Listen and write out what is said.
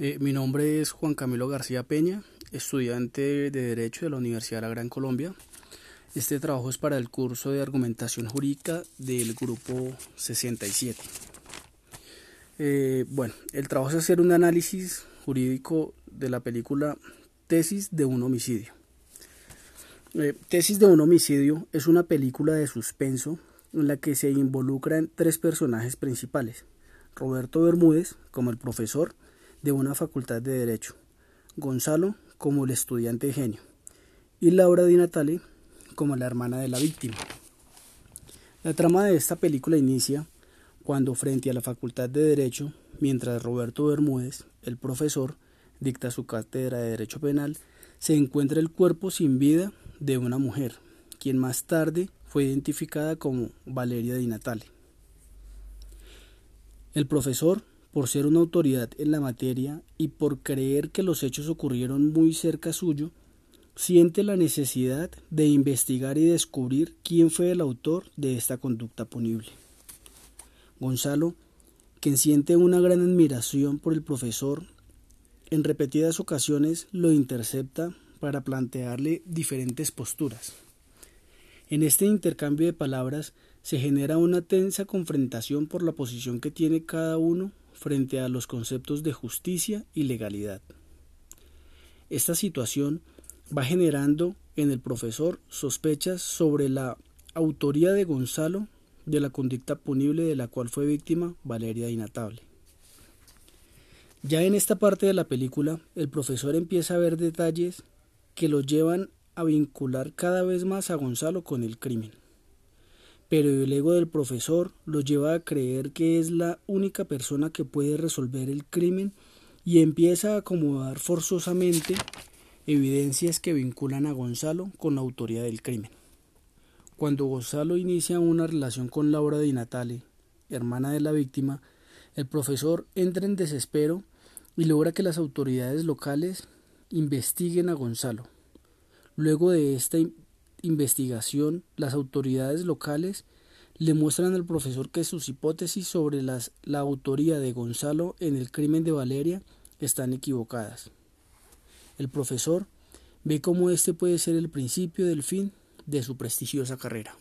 Eh, mi nombre es Juan Camilo García Peña, estudiante de Derecho de la Universidad de la Gran Colombia. Este trabajo es para el curso de argumentación jurídica del grupo 67. Eh, bueno, el trabajo es hacer un análisis jurídico de la película Tesis de un homicidio. Eh, Tesis de un homicidio es una película de suspenso en la que se involucran tres personajes principales. Roberto Bermúdez como el profesor, de una facultad de Derecho, Gonzalo como el estudiante genio y Laura Di Natale como la hermana de la víctima. La trama de esta película inicia cuando frente a la facultad de Derecho, mientras Roberto Bermúdez, el profesor, dicta su cátedra de Derecho Penal, se encuentra el cuerpo sin vida de una mujer, quien más tarde fue identificada como Valeria Di Natale. El profesor por ser una autoridad en la materia y por creer que los hechos ocurrieron muy cerca suyo, siente la necesidad de investigar y descubrir quién fue el autor de esta conducta punible. Gonzalo, quien siente una gran admiración por el profesor, en repetidas ocasiones lo intercepta para plantearle diferentes posturas. En este intercambio de palabras se genera una tensa confrontación por la posición que tiene cada uno frente a los conceptos de justicia y legalidad. Esta situación va generando en el profesor sospechas sobre la autoría de Gonzalo de la conducta punible de la cual fue víctima Valeria Inatable. Ya en esta parte de la película, el profesor empieza a ver detalles que lo llevan a vincular cada vez más a Gonzalo con el crimen pero el ego del profesor lo lleva a creer que es la única persona que puede resolver el crimen y empieza a acomodar forzosamente evidencias que vinculan a Gonzalo con la autoría del crimen. Cuando Gonzalo inicia una relación con Laura Di Natale, hermana de la víctima, el profesor entra en desespero y logra que las autoridades locales investiguen a Gonzalo. Luego de esta investigación, las autoridades locales le muestran al profesor que sus hipótesis sobre la autoría de Gonzalo en el crimen de Valeria están equivocadas. El profesor ve cómo este puede ser el principio del fin de su prestigiosa carrera.